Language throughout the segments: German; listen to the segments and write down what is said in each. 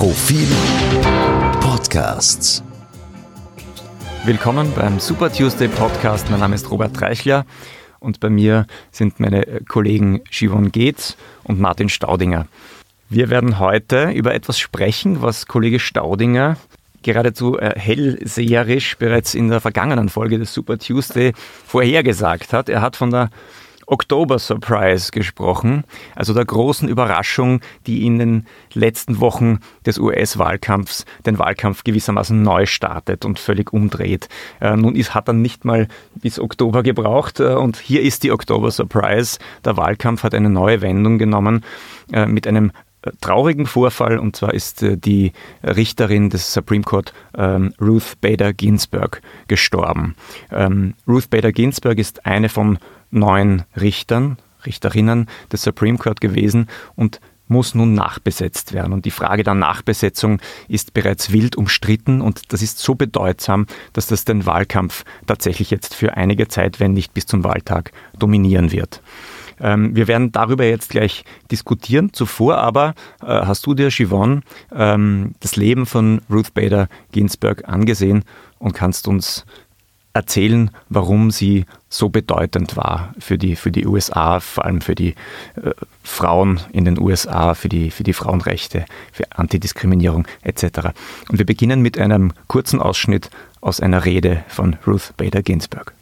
Profil Podcasts. Willkommen beim Super Tuesday Podcast. Mein Name ist Robert Reichler und bei mir sind meine Kollegen Givon Geetz und Martin Staudinger. Wir werden heute über etwas sprechen, was Kollege Staudinger geradezu äh, hellseherisch bereits in der vergangenen Folge des Super Tuesday vorhergesagt hat. Er hat von der Oktober Surprise gesprochen, also der großen Überraschung, die in den letzten Wochen des US-Wahlkampfs den Wahlkampf gewissermaßen neu startet und völlig umdreht. Äh, nun ist, hat er nicht mal bis Oktober gebraucht äh, und hier ist die Oktober Surprise. Der Wahlkampf hat eine neue Wendung genommen äh, mit einem traurigen Vorfall und zwar ist äh, die Richterin des Supreme Court ähm, Ruth Bader Ginsburg gestorben. Ähm, Ruth Bader Ginsburg ist eine von neun Richtern, Richterinnen des Supreme Court gewesen und muss nun nachbesetzt werden. Und die Frage der Nachbesetzung ist bereits wild umstritten und das ist so bedeutsam, dass das den Wahlkampf tatsächlich jetzt für einige Zeit, wenn nicht bis zum Wahltag, dominieren wird. Ähm, wir werden darüber jetzt gleich diskutieren. Zuvor aber äh, hast du dir, Siobhan, ähm, das Leben von Ruth Bader Ginsburg angesehen und kannst uns erzählen, warum sie so bedeutend war für die, für die USA, vor allem für die äh, Frauen in den USA, für die, für die Frauenrechte, für Antidiskriminierung etc. Und wir beginnen mit einem kurzen Ausschnitt aus einer Rede von Ruth Bader Ginsburg.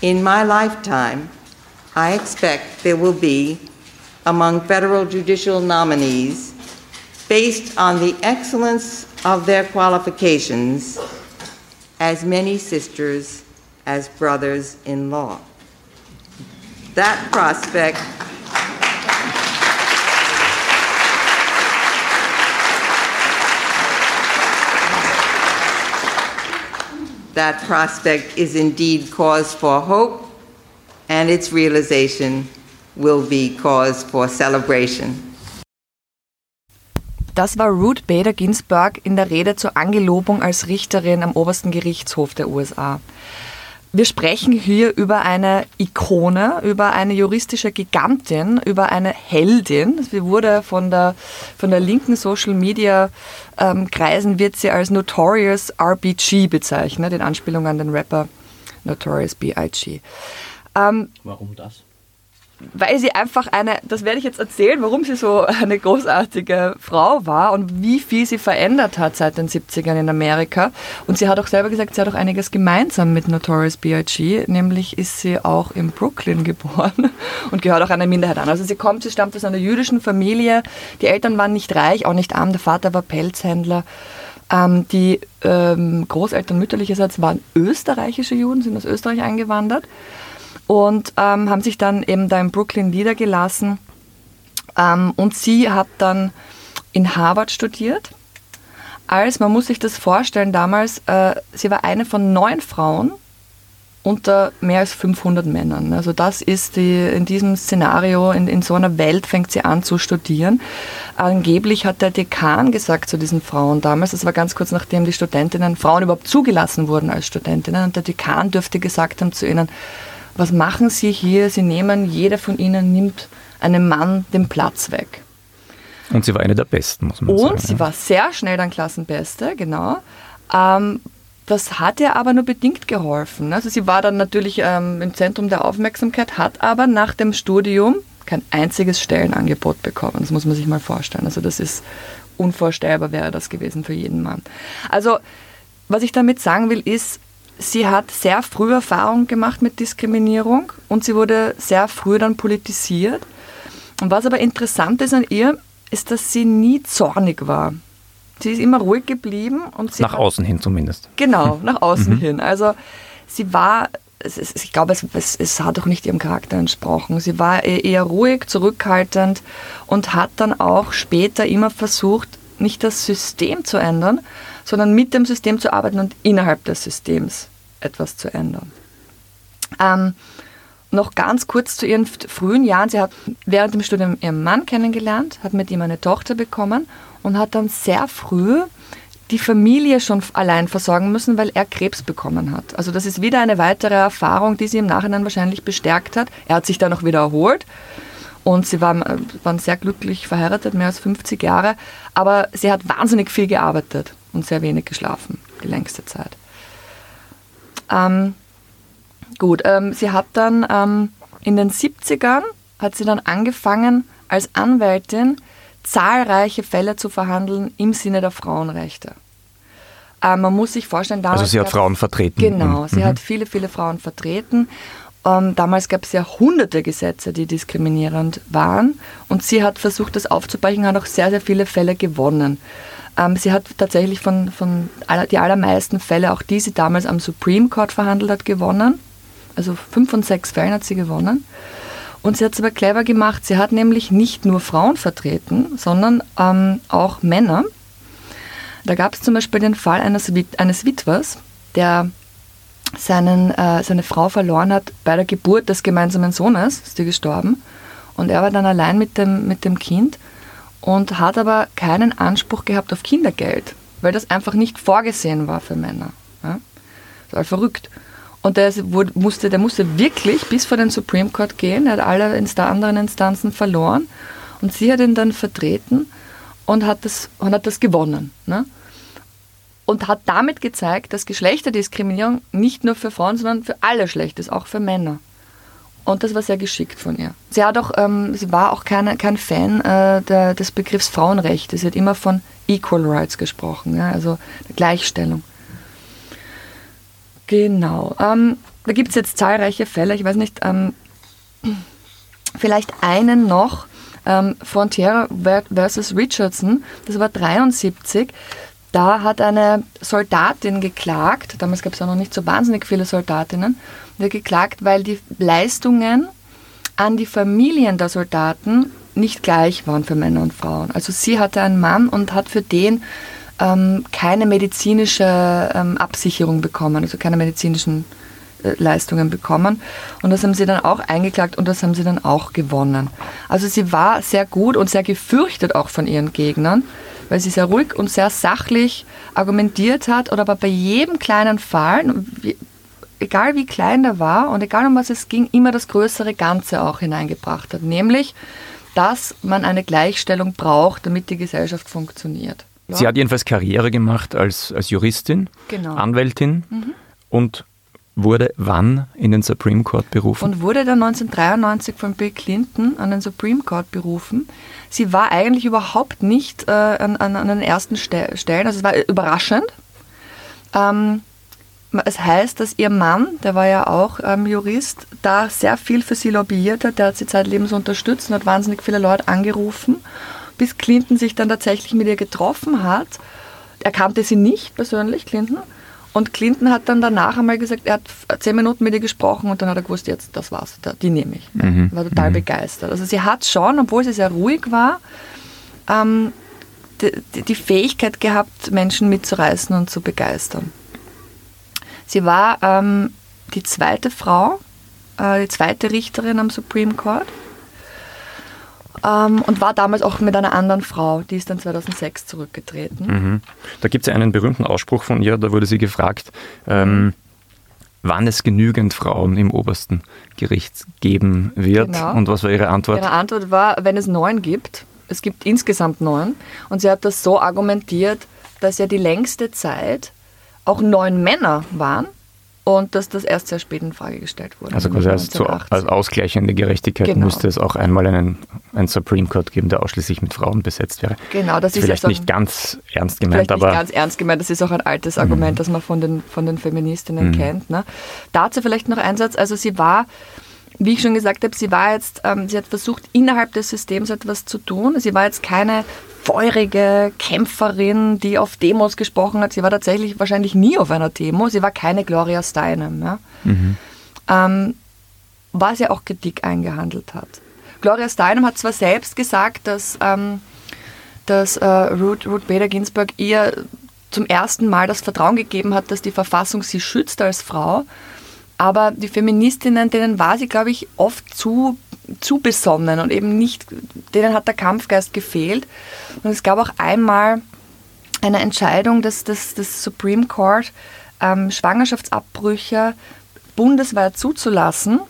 In my lifetime, I expect there will be among federal judicial nominees based on the excellence of their qualifications as many sisters as brothers in law. That prospect that prospect is indeed cause for hope and its realization will be cause for celebration. Das war Ruth Bader Ginsburg in der Rede zur Angelobung als Richterin am obersten Gerichtshof der USA. Wir sprechen hier über eine Ikone, über eine juristische Gigantin, über eine Heldin. Sie wurde von der, von der linken Social Media ähm, Kreisen wird sie als Notorious RBG bezeichnet, in Anspielung an den Rapper Notorious B.I.G. Ähm, Warum das? Weil sie einfach eine, das werde ich jetzt erzählen, warum sie so eine großartige Frau war und wie viel sie verändert hat seit den 70ern in Amerika. Und sie hat auch selber gesagt, sie hat auch einiges gemeinsam mit Notorious B.I.G., nämlich ist sie auch in Brooklyn geboren und gehört auch einer Minderheit an. Also sie kommt, sie stammt aus einer jüdischen Familie. Die Eltern waren nicht reich, auch nicht arm. Der Vater war Pelzhändler. Ähm, die ähm, Großeltern mütterlicherseits waren österreichische Juden, sind aus Österreich eingewandert und ähm, haben sich dann eben da in Brooklyn niedergelassen. Ähm, und sie hat dann in Harvard studiert. Als, man muss sich das vorstellen, damals, äh, sie war eine von neun Frauen unter mehr als 500 Männern. Also das ist die, in diesem Szenario, in, in so einer Welt fängt sie an zu studieren. Angeblich hat der Dekan gesagt zu diesen Frauen damals, das war ganz kurz nachdem die Studentinnen, Frauen überhaupt zugelassen wurden als Studentinnen, und der Dekan dürfte gesagt haben zu ihnen, was machen Sie hier? Sie nehmen, jeder von Ihnen nimmt einem Mann den Platz weg. Und sie war eine der Besten, muss man Und sagen. Und sie war sehr schnell dann Klassenbeste, genau. Ähm, das hat ihr aber nur bedingt geholfen. Also sie war dann natürlich ähm, im Zentrum der Aufmerksamkeit, hat aber nach dem Studium kein einziges Stellenangebot bekommen. Das muss man sich mal vorstellen. Also das ist unvorstellbar wäre das gewesen für jeden Mann. Also was ich damit sagen will, ist, sie hat sehr früh Erfahrung gemacht mit Diskriminierung und sie wurde sehr früh dann politisiert. Und was aber interessant ist an ihr, ist, dass sie nie zornig war. Sie ist immer ruhig geblieben und nach außen hin zumindest. Genau, nach außen mhm. hin. Also sie war, ich glaube, es, es, es, hat auch nicht ihrem Charakter entsprochen. Sie war e-, eher ruhig, zurückhaltend und hat dann auch später immer versucht, nicht das System zu ändern, sondern mit dem System zu arbeiten und innerhalb des Systems etwas zu ändern. Ähm, noch ganz kurz zu ihren frühen Jahren. Sie hat während dem Studium ihren Mann kennengelernt, hat mit ihm eine Tochter bekommen und hat dann sehr früh die Familie schon allein versorgen müssen, weil er Krebs bekommen hat. Also das ist wieder eine weitere Erfahrung, die sie im Nachhinein wahrscheinlich bestärkt hat. Er hat sich dann noch wieder erholt und sie waren, waren sehr glücklich verheiratet, mehr als 50 Jahre, aber sie hat wahnsinnig viel gearbeitet und sehr wenig geschlafen, die längste Zeit. Ähm, gut, ähm, sie hat dann ähm, in den 70ern, hat sie dann angefangen, als Anwältin zahlreiche Fälle zu verhandeln im Sinne der Frauenrechte. Äh, man muss sich vorstellen, damals. Also sie hat Frauen vertreten. Genau, sie mhm. hat viele, viele Frauen vertreten. Ähm, damals gab es ja hunderte Gesetze, die diskriminierend waren. Und sie hat versucht, das aufzubrechen, hat auch sehr, sehr viele Fälle gewonnen. Ähm, sie hat tatsächlich von, von aller, die allermeisten Fälle, auch die sie damals am Supreme Court verhandelt hat, gewonnen. Also fünf von sechs Fällen hat sie gewonnen. Und sie hat es aber clever gemacht. Sie hat nämlich nicht nur Frauen vertreten, sondern ähm, auch Männer. Da gab es zum Beispiel den Fall eines, eines Witwers, der seinen, äh, seine Frau verloren hat bei der Geburt des gemeinsamen Sohnes, ist die gestorben. Und er war dann allein mit dem, mit dem Kind und hat aber keinen Anspruch gehabt auf Kindergeld, weil das einfach nicht vorgesehen war für Männer. Ja? Das war verrückt. Und der musste, der musste wirklich bis vor den Supreme Court gehen. Er hat alle anderen Instanzen verloren. Und sie hat ihn dann vertreten und hat das, und hat das gewonnen. Ne? Und hat damit gezeigt, dass Geschlechterdiskriminierung nicht nur für Frauen, sondern für alle schlecht ist, auch für Männer. Und das war sehr geschickt von ihr. Sie, hat auch, ähm, sie war auch keine, kein Fan äh, der, des Begriffs Frauenrechte. Sie hat immer von Equal Rights gesprochen, ja, also Gleichstellung. Genau. Ähm, da gibt es jetzt zahlreiche Fälle. Ich weiß nicht, ähm, vielleicht einen noch. Ähm, Frontier versus Richardson, das war 73. Da hat eine Soldatin geklagt, damals gab es ja noch nicht so wahnsinnig viele Soldatinnen, die geklagt, weil die Leistungen an die Familien der Soldaten nicht gleich waren für Männer und Frauen. Also sie hatte einen Mann und hat für den ähm, keine medizinische ähm, Absicherung bekommen, also keine medizinischen Leistungen bekommen. Und das haben sie dann auch eingeklagt und das haben sie dann auch gewonnen. Also sie war sehr gut und sehr gefürchtet auch von ihren Gegnern, weil sie sehr ruhig und sehr sachlich argumentiert hat oder aber bei jedem kleinen Fall, egal wie klein der war und egal um was es ging, immer das größere Ganze auch hineingebracht hat. Nämlich, dass man eine Gleichstellung braucht, damit die Gesellschaft funktioniert. Ja. Sie hat jedenfalls Karriere gemacht als, als Juristin, genau. Anwältin mhm. und wurde wann in den Supreme Court berufen? Und wurde dann 1993 von Bill Clinton an den Supreme Court berufen. Sie war eigentlich überhaupt nicht äh, an, an, an, den ersten Ste Stellen, also es war überraschend. Ähm, es heißt, dass ihr Mann, der war ja auch ähm, Jurist, da sehr viel für sie lobbyiert hat. Der hat sie zeitlebens unterstützt und hat wahnsinnig viele Leute angerufen bis Clinton sich dann tatsächlich mit ihr getroffen hat. Er kannte sie nicht persönlich, Clinton. Und Clinton hat dann danach einmal gesagt, er hat zehn Minuten mit ihr gesprochen und dann hat er gewusst, jetzt, das war's, die nehme ich. Mhm. War total mhm. begeistert. Also sie hat schon, obwohl sie sehr ruhig war, ähm, die, die, Fähigkeit gehabt, Menschen mitzureißen und zu begeistern. Sie war ähm, die zweite Frau, äh, die zweite Richterin am Supreme Court ähm, und war damals auch mit einer anderen Frau, die ist dann 2006 zurückgetreten. Mhm. Da gibt es einen berühmten Ausspruch von ihr, da wurde sie gefragt, ähm, wann es genügend Frauen im obersten Gericht geben wird. Genau. Und was war ihre Antwort? Ihre Antwort war, wenn es neun gibt. Es gibt insgesamt neun. Und sie hat das so argumentiert, dass ja die längste Zeit auch neun Männer waren und dass das erst sehr spät in Frage gestellt wurde. Also quasi als, zu, als ausgleichende Gerechtigkeit genau. müsste es auch einmal einen, einen Supreme Court geben, der ausschließlich mit Frauen besetzt wäre. Genau, das ist vielleicht also, nicht ganz ernst gemeint, aber nicht ganz ernst gemeint. Das ist auch ein altes Argument, mhm. das man von den von den Feministinnen mhm. kennt. Ne? Dazu vielleicht noch ein Satz. Also sie war wie ich schon gesagt habe, sie war jetzt, ähm, sie hat versucht, innerhalb des Systems etwas zu tun. Sie war jetzt keine feurige Kämpferin, die auf Demos gesprochen hat. Sie war tatsächlich wahrscheinlich nie auf einer Demo. Sie war keine Gloria Steinem. Ja? Mhm. Ähm, was ja auch Kritik eingehandelt hat. Gloria Steinem hat zwar selbst gesagt, dass, ähm, dass äh, Ruth, Ruth Bader Ginsburg ihr zum ersten Mal das Vertrauen gegeben hat, dass die Verfassung sie schützt als Frau. Aber die Feministinnen, denen war sie, glaube ich, oft zu zu besonnen und eben nicht, denen hat der Kampfgeist gefehlt. Und es gab auch einmal eine Entscheidung des, des, des Supreme Court, ähm, Schwangerschaftsabbrüche bundesweit zuzulassen.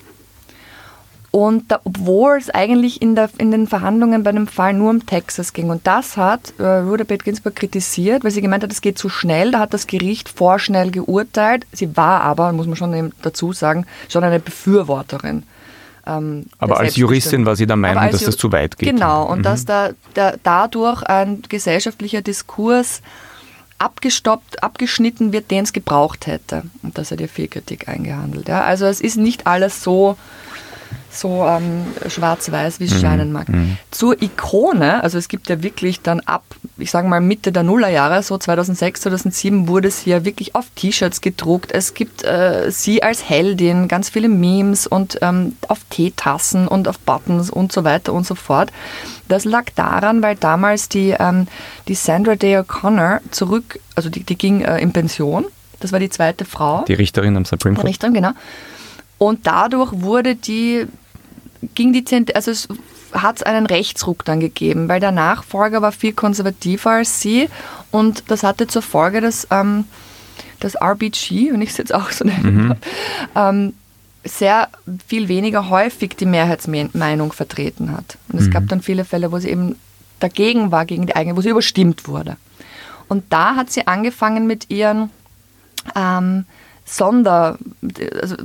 Und da, obwohl es eigentlich in, der, in den Verhandlungen bei dem Fall nur um Texas ging. Und das hat äh, Ruth Bader Ginsburg kritisiert, weil sie gemeint hat, es geht zu schnell. Da hat das Gericht vorschnell geurteilt. Sie war aber, muss man schon dazu sagen, schon eine Befürworterin. Ähm, aber als Juristin war sie der Meinung, dass das zu weit geht. Genau, und mhm. dass da, da, dadurch ein gesellschaftlicher Diskurs abgestoppt, abgeschnitten wird, den es gebraucht hätte. Und das hat ihr Fehlkritik eingehandelt. Ja. Also es ist nicht alles so so ähm, schwarz-weiß, wie es mhm. scheinen mag. Mhm. Zur Ikone, also es gibt ja wirklich dann ab, ich sage mal Mitte der Nullerjahre, so 2006, 2007, wurde sie ja wirklich auf T-Shirts gedruckt. Es gibt äh, sie als Heldin, ganz viele Memes und ähm, auf Teetassen und auf Buttons und so weiter und so fort. Das lag daran, weil damals die, ähm, die Sandra Day O'Connor zurück, also die, die ging äh, in Pension. Das war die zweite Frau. Die Richterin am Supreme Court. Die Richterin, genau. Und dadurch wurde die, ging die, also es hat es einen Rechtsruck dann gegeben, weil der Nachfolger war viel konservativer als sie und das hatte zur Folge, dass ähm, das RBG, wenn ich es jetzt auch so nennen mhm. ähm, sehr viel weniger häufig die Mehrheitsmeinung vertreten hat. Und es mhm. gab dann viele Fälle, wo sie eben dagegen war, gegen die eigene, wo sie überstimmt wurde. Und da hat sie angefangen mit ihren ähm, Sonder, also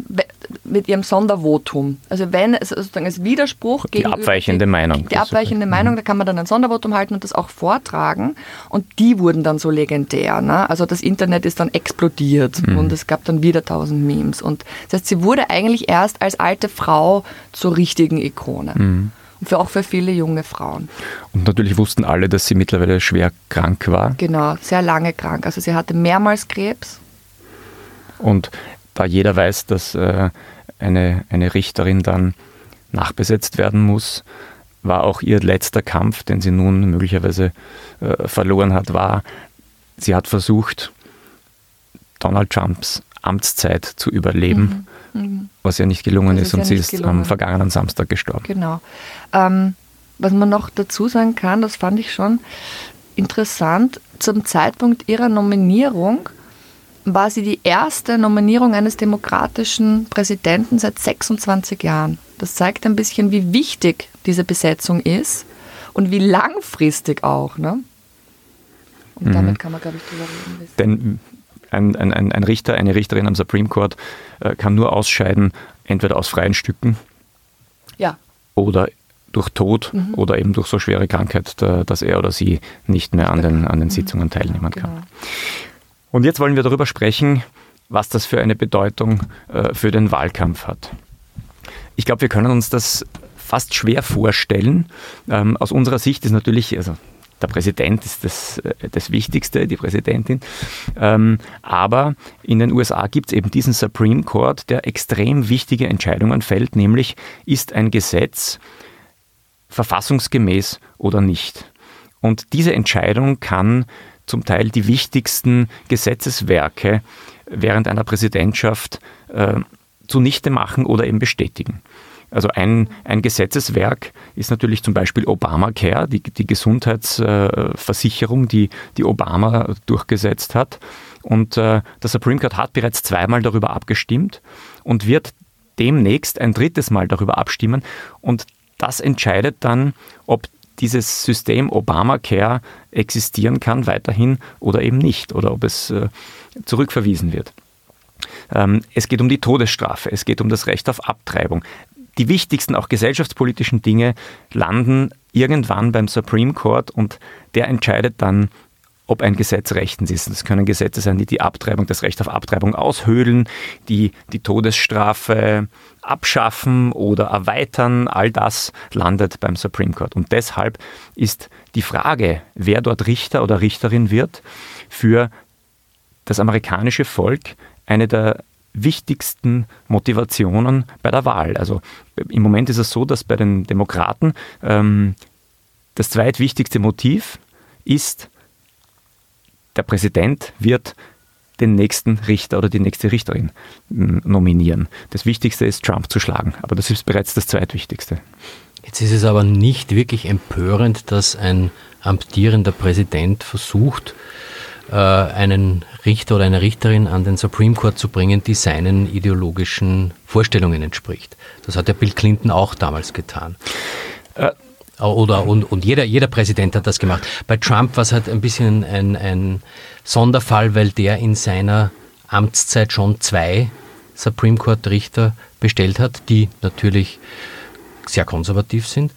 mit ihrem Sondervotum. Also wenn es sozusagen als Widerspruch die abweichende Meinung. Die abweichende Meinung, da kann man dann ein Sondervotum halten und das auch vortragen. Und die wurden dann so legendär. Ne? Also das Internet ist dann explodiert mhm. und es gab dann wieder tausend Memes. Und das heißt, sie wurde eigentlich erst als alte Frau zur richtigen Ikone. Mhm. Und für, auch für viele junge Frauen. Und natürlich wussten alle, dass sie mittlerweile schwer krank war. Genau, sehr lange krank. Also sie hatte mehrmals Krebs und da jeder weiß, dass äh, eine, eine Richterin dann nachbesetzt werden muss, war auch ihr letzter Kampf, den sie nun möglicherweise äh, verloren hat, war, sie hat versucht, Donald Trumps Amtszeit zu überleben, mhm. Mhm. was ja nicht gelungen ist, ist, und sie ist gelungen. am vergangenen Samstag gestorben. Genau. Ähm, was man noch dazu sagen kann, das fand ich schon interessant, zum Zeitpunkt ihrer Nominierung war sie die erste Nominierung eines demokratischen Präsidenten seit 26 Jahren. Das zeigt ein bisschen, wie wichtig diese Besetzung ist und wie langfristig auch. Ne? Und mhm. damit kann man, glaube ich, drüber reden. Denn ein, ein, ein, Richter, eine Richterin am Supreme Court äh, kann nur ausscheiden, entweder aus freien Stücken ja. oder durch Tod mhm. oder eben durch so schwere Krankheit, dass er oder sie nicht mehr an den, an den mhm. Sitzungen teilnehmen kann. Genau. Und jetzt wollen wir darüber sprechen, was das für eine Bedeutung äh, für den Wahlkampf hat. Ich glaube, wir können uns das fast schwer vorstellen. Ähm, aus unserer Sicht ist natürlich, also der Präsident ist das, äh, das Wichtigste, die Präsidentin. Ähm, aber in den USA gibt es eben diesen Supreme Court, der extrem wichtige Entscheidungen fällt, nämlich ist ein Gesetz verfassungsgemäß oder nicht. Und diese Entscheidung kann zum Teil die wichtigsten Gesetzeswerke während einer Präsidentschaft äh, zunichte machen oder eben bestätigen. Also ein, ein Gesetzeswerk ist natürlich zum Beispiel Obamacare, die, die Gesundheitsversicherung, die, die Obama durchgesetzt hat. Und äh, der Supreme Court hat bereits zweimal darüber abgestimmt und wird demnächst ein drittes Mal darüber abstimmen. Und das entscheidet dann, ob dieses System Obamacare existieren kann weiterhin oder eben nicht oder ob es äh, zurückverwiesen wird. Ähm, es geht um die Todesstrafe, es geht um das Recht auf Abtreibung. Die wichtigsten, auch gesellschaftspolitischen Dinge landen irgendwann beim Supreme Court und der entscheidet dann, ob ein Gesetz rechtens ist. Das können Gesetze sein, die die Abtreibung, das Recht auf Abtreibung aushöhlen, die die Todesstrafe abschaffen oder erweitern. All das landet beim Supreme Court. Und deshalb ist die Frage, wer dort Richter oder Richterin wird, für das amerikanische Volk eine der wichtigsten Motivationen bei der Wahl. Also im Moment ist es so, dass bei den Demokraten ähm, das zweitwichtigste Motiv ist, der Präsident wird den nächsten Richter oder die nächste Richterin hm, nominieren. Das Wichtigste ist, Trump zu schlagen, aber das ist bereits das Zweitwichtigste. Jetzt ist es aber nicht wirklich empörend, dass ein amtierender Präsident versucht, äh, einen Richter oder eine Richterin an den Supreme Court zu bringen, die seinen ideologischen Vorstellungen entspricht. Das hat ja Bill Clinton auch damals getan. Äh, oder, und, und jeder, jeder Präsident hat das gemacht. Bei Trump war es halt ein bisschen ein, ein Sonderfall, weil der in seiner Amtszeit schon zwei Supreme Court Richter bestellt hat, die natürlich sehr konservativ sind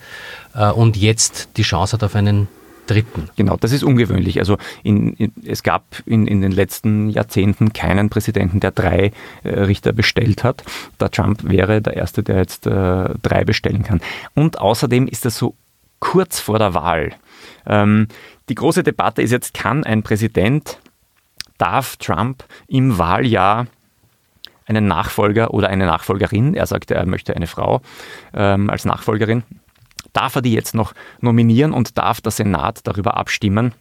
äh, und jetzt die Chance hat auf einen dritten. Genau, das ist ungewöhnlich. Also in, in, es gab in, in den letzten Jahrzehnten keinen Präsidenten, der drei äh, Richter bestellt hat. Der Trump wäre der Erste, der jetzt äh, drei bestellen kann. Und außerdem ist das so kurz vor der Wahl. Ähm, die große Debatte ist jetzt, kann ein Präsident, darf Trump im Wahljahr einen Nachfolger oder eine Nachfolgerin, er sagte, er möchte eine Frau ähm, als Nachfolgerin, darf er die jetzt noch nominieren und darf der Senat darüber abstimmen,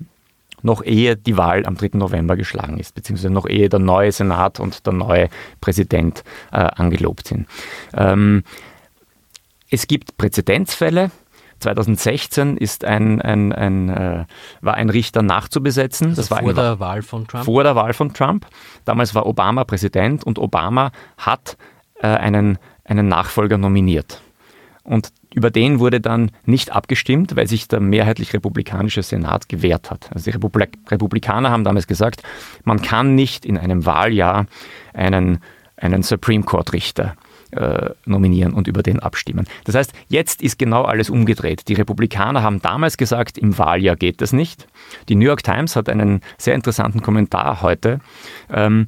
noch ehe die Wahl am 3. November geschlagen ist, beziehungsweise noch ehe der neue Senat und der neue Präsident äh, angelobt sind. Ähm, es gibt Präzedenzfälle. 2016 ist ein, ein, ein, äh, war ein Richter nachzubesetzen. Also das war vor der Wahl von Trump? Vor der Wahl von Trump. Damals war Obama Präsident und Obama hat äh, einen, einen Nachfolger nominiert. Und über den wurde dann nicht abgestimmt, weil sich der mehrheitlich republikanische Senat gewehrt hat. Also die Republik Republikaner haben damals gesagt, man kann nicht in einem Wahljahr einen, einen Supreme Court Richter äh, nominieren und über den abstimmen. Das heißt, jetzt ist genau alles umgedreht. Die Republikaner haben damals gesagt, im Wahljahr geht das nicht. Die New York Times hat einen sehr interessanten Kommentar heute. Ähm,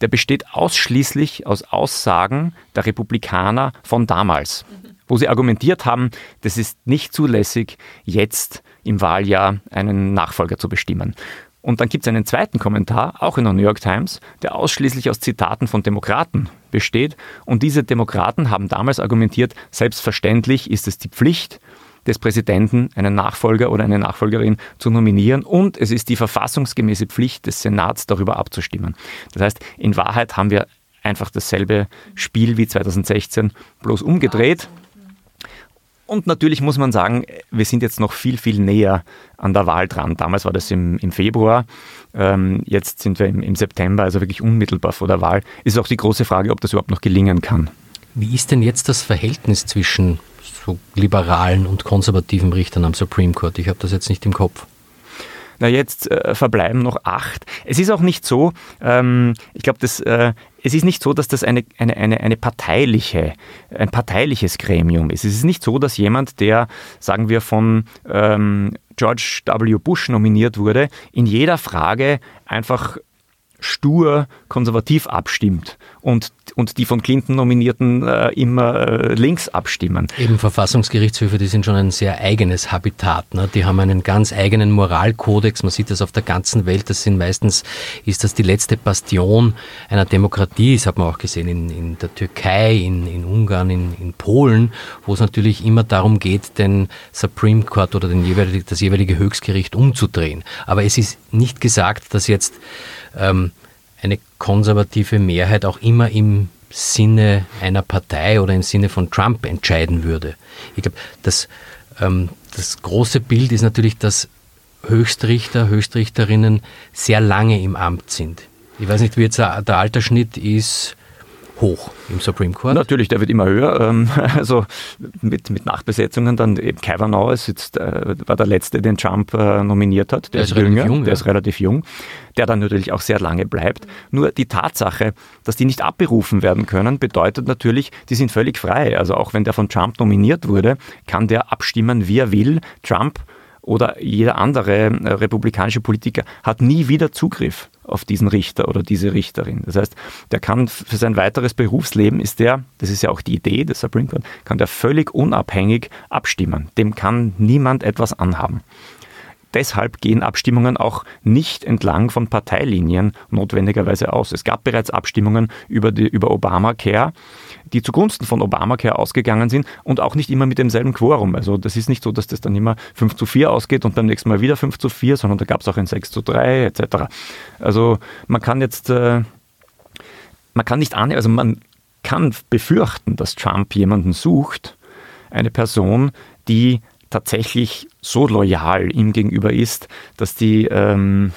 der besteht ausschließlich aus Aussagen der Republikaner von damals wo sie argumentiert haben, das ist nicht zulässig, jetzt im Wahljahr einen Nachfolger zu bestimmen. Und dann gibt es einen zweiten Kommentar, auch in der New York Times, der ausschließlich aus Zitaten von Demokraten besteht. Und diese Demokraten haben damals argumentiert, selbstverständlich ist es die Pflicht des Präsidenten, einen Nachfolger oder eine Nachfolgerin zu nominieren und es ist die verfassungsgemäße Pflicht des Senats, darüber abzustimmen. Das heißt, in Wahrheit haben wir einfach dasselbe Spiel wie 2016, bloß umgedreht. Und natürlich muss man sagen, wir sind jetzt noch viel, viel näher an der Wahl dran. Damals war das im, im Februar, ähm, jetzt sind wir im, im September, also wirklich unmittelbar vor der Wahl. Ist auch die große Frage, ob das überhaupt noch gelingen kann. Wie ist denn jetzt das Verhältnis zwischen so liberalen und konservativen Richtern am Supreme Court? Ich habe das jetzt nicht im Kopf. Na, jetzt äh, verbleiben noch acht. Es ist auch nicht so, ähm, ich glaube, äh, es ist nicht so, dass das eine, eine, eine, eine parteiliche, ein parteiliches Gremium ist. Es ist nicht so, dass jemand, der, sagen wir, von ähm, George W. Bush nominiert wurde, in jeder Frage einfach stur konservativ abstimmt und, und die von Clinton nominierten äh, immer äh, links abstimmen. Eben Verfassungsgerichtshöfe, die sind schon ein sehr eigenes Habitat. Ne? Die haben einen ganz eigenen Moralkodex. Man sieht das auf der ganzen Welt. Das sind meistens, ist das die letzte Bastion einer Demokratie. Das hat man auch gesehen in, in der Türkei, in, in Ungarn, in, in Polen, wo es natürlich immer darum geht, den Supreme Court oder den jeweilig, das jeweilige Höchstgericht umzudrehen. Aber es ist nicht gesagt, dass jetzt ähm, eine konservative Mehrheit auch immer im Sinne einer Partei oder im Sinne von Trump entscheiden würde. Ich glaube, das, ähm, das große Bild ist natürlich, dass Höchstrichter, Höchstrichterinnen sehr lange im Amt sind. Ich weiß nicht, wie jetzt der Altersschnitt ist hoch im Supreme Court. Natürlich, der wird immer höher. Ähm, also mit, mit Nachbesetzungen dann eben Kavanaugh jetzt, äh, war der letzte, den Trump äh, nominiert hat. Der, der ist, ist jünger, jung, der ja. ist relativ jung, der dann natürlich auch sehr lange bleibt. Nur die Tatsache, dass die nicht abberufen werden können, bedeutet natürlich, die sind völlig frei. Also auch wenn der von Trump nominiert wurde, kann der abstimmen, wie er will. Trump oder jeder andere äh, republikanische Politiker hat nie wieder Zugriff auf diesen Richter oder diese Richterin. Das heißt, der kann für sein weiteres Berufsleben ist der, das ist ja auch die Idee des Supreme Court, kann der völlig unabhängig abstimmen. Dem kann niemand etwas anhaben. Deshalb gehen Abstimmungen auch nicht entlang von Parteilinien notwendigerweise aus. Es gab bereits Abstimmungen über, die, über Obamacare, die zugunsten von Obamacare ausgegangen sind und auch nicht immer mit demselben Quorum. Also das ist nicht so, dass das dann immer 5 zu 4 ausgeht und beim nächsten Mal wieder 5 zu 4, sondern da gab es auch ein 6 zu 3 etc. Also man kann jetzt, äh, man kann nicht annehmen, also man kann befürchten, dass Trump jemanden sucht, eine Person, die tatsächlich so loyal ihm gegenüber ist, dass die ähm,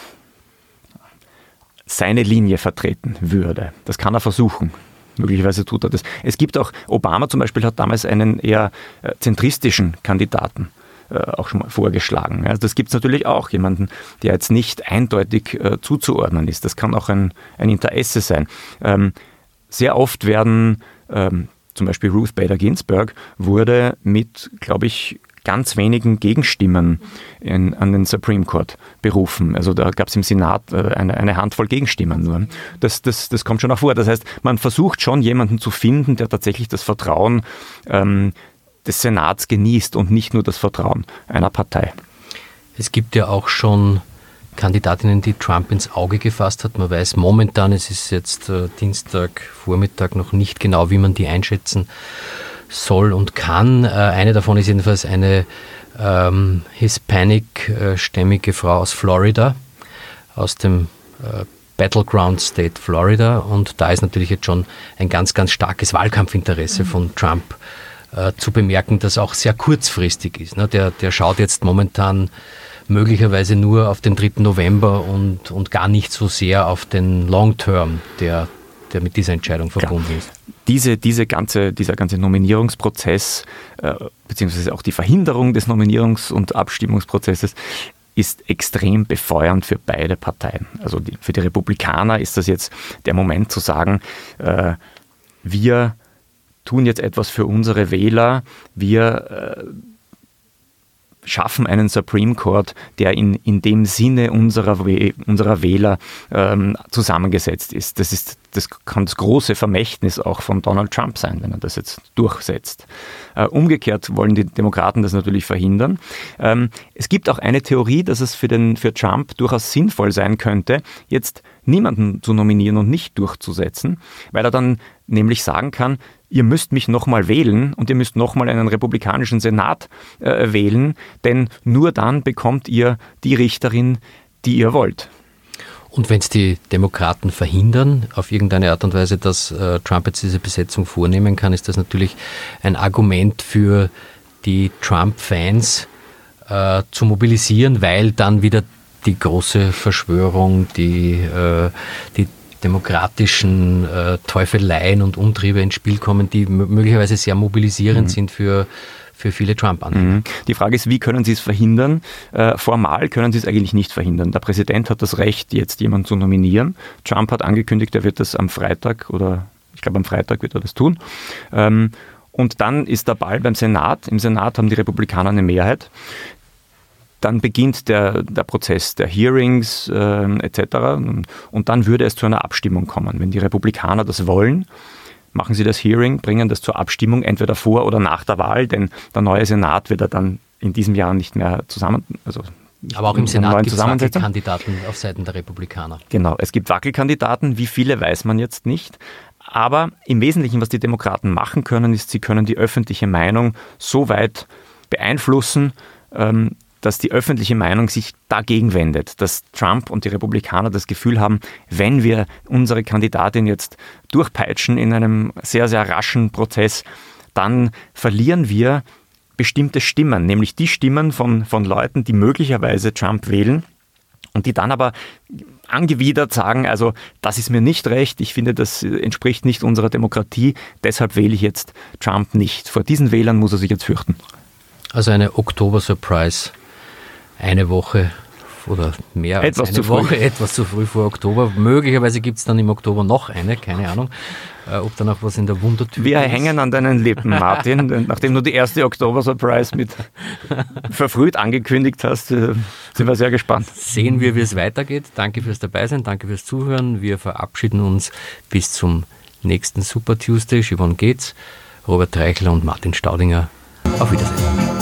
seine Linie vertreten würde. Das kann er versuchen. Möglicherweise tut er das. Es gibt auch, Obama zum Beispiel hat damals einen eher äh, zentristischen Kandidaten äh, auch schon mal vorgeschlagen. Also das gibt es natürlich auch, jemanden, der jetzt nicht eindeutig äh, zuzuordnen ist. Das kann auch ein, ein Interesse sein. Ähm, sehr oft werden ähm, zum Beispiel Ruth Bader Ginsburg wurde mit, glaube ich, ganz wenigen Gegenstimmen in, an den Supreme Court berufen. Also da gab es im Senat äh, eine, eine, Handvoll Gegenstimmen nur. Das, das, das kommt schon auch vor. Das heißt, man versucht schon jemanden zu finden, der tatsächlich das Vertrauen ähm, des Senats genießt und nicht nur das Vertrauen einer Partei. Es gibt ja auch schon Kandidatinnen, die Trump ins Auge gefasst hat. Man weiß momentan, es ist jetzt äh, Dienstag noch nicht genau, wie man die einschätzen soll und kann. Äh, eine davon ist jedenfalls eine ähm, Hispanic-stämmige Frau aus Florida, aus dem äh, Battleground State Florida. Und da ist natürlich jetzt schon ein ganz, ganz starkes Wahlkampfinteresse von Trump äh, zu bemerken, das auch sehr kurzfristig ist. Ne? Der, der schaut jetzt momentan möglicherweise nur auf den 3. November und, und gar nicht so sehr auf den Long Term, der, der mit dieser Entscheidung verbunden Klar. ist. Diese, diese ganze, dieser ganze Nominierungsprozess, äh, beziehungsweise auch die Verhinderung des Nominierungs- und Abstimmungsprozesses, ist extrem befeuernd für beide Parteien. Also die, für die Republikaner ist das jetzt der Moment zu sagen, äh, wir tun jetzt etwas für unsere Wähler, wir äh, schaffen einen Supreme Court, der in, in dem Sinne unserer, unserer Wähler ähm, zusammengesetzt ist. Das, ist. das kann das große Vermächtnis auch von Donald Trump sein, wenn er das jetzt durchsetzt. Äh, umgekehrt wollen die Demokraten das natürlich verhindern. Ähm, es gibt auch eine Theorie, dass es für, den, für Trump durchaus sinnvoll sein könnte, jetzt niemanden zu nominieren und nicht durchzusetzen, weil er dann nämlich sagen kann, ihr müsst mich nochmal wählen und ihr müsst nochmal einen republikanischen Senat äh, wählen, denn nur dann bekommt ihr die Richterin, die ihr wollt. Und wenn es die Demokraten verhindern, auf irgendeine Art und Weise, dass äh, Trump jetzt diese Besetzung vornehmen kann, ist das natürlich ein Argument für die Trump-Fans äh, zu mobilisieren, weil dann wieder die große Verschwörung, die, äh, die demokratischen äh, Teufeleien und Umtriebe ins Spiel kommen, die möglicherweise sehr mobilisierend mhm. sind für, für viele Trump-Anhänger. Mhm. Die Frage ist, wie können Sie es verhindern? Äh, formal können Sie es eigentlich nicht verhindern. Der Präsident hat das Recht, jetzt jemanden zu nominieren. Trump hat angekündigt, er wird das am Freitag oder ich glaube am Freitag wird er das tun. Ähm, und dann ist der Ball beim Senat. Im Senat haben die Republikaner eine Mehrheit dann beginnt der, der Prozess der Hearings äh, etc. Und dann würde es zu einer Abstimmung kommen. Wenn die Republikaner das wollen, machen sie das Hearing, bringen das zur Abstimmung, entweder vor oder nach der Wahl, denn der neue Senat wird er dann in diesem Jahr nicht mehr zusammen, also aber auch im Senat gibt es Wackelkandidaten auf Seiten der Republikaner. Genau, es gibt Wackelkandidaten. Wie viele weiß man jetzt nicht. Aber im Wesentlichen, was die Demokraten machen können, ist, sie können die öffentliche Meinung so weit beeinflussen, ähm, dass die öffentliche Meinung sich dagegen wendet, dass Trump und die Republikaner das Gefühl haben, wenn wir unsere Kandidatin jetzt durchpeitschen in einem sehr, sehr raschen Prozess, dann verlieren wir bestimmte Stimmen, nämlich die Stimmen von, von Leuten, die möglicherweise Trump wählen und die dann aber angewidert sagen, also das ist mir nicht recht, ich finde, das entspricht nicht unserer Demokratie, deshalb wähle ich jetzt Trump nicht. Vor diesen Wählern muss er sich jetzt fürchten. Also eine Oktober-Surprise eine Woche oder mehr etwas als eine Woche, früh. etwas zu früh vor Oktober. Möglicherweise gibt es dann im Oktober noch eine, keine Ahnung, äh, ob da noch was in der Wundertüte Wir ist. hängen an deinen Lippen, Martin. Nachdem du die erste Oktober-Surprise mit verfrüht angekündigt hast, äh, sind wir sehr gespannt. Sehen wir, wie es weitergeht. Danke fürs Dabeisein, danke fürs Zuhören. Wir verabschieden uns bis zum nächsten Super Tuesday. Yvonne Geht's, Robert Treichler und Martin Staudinger. Auf Wiedersehen.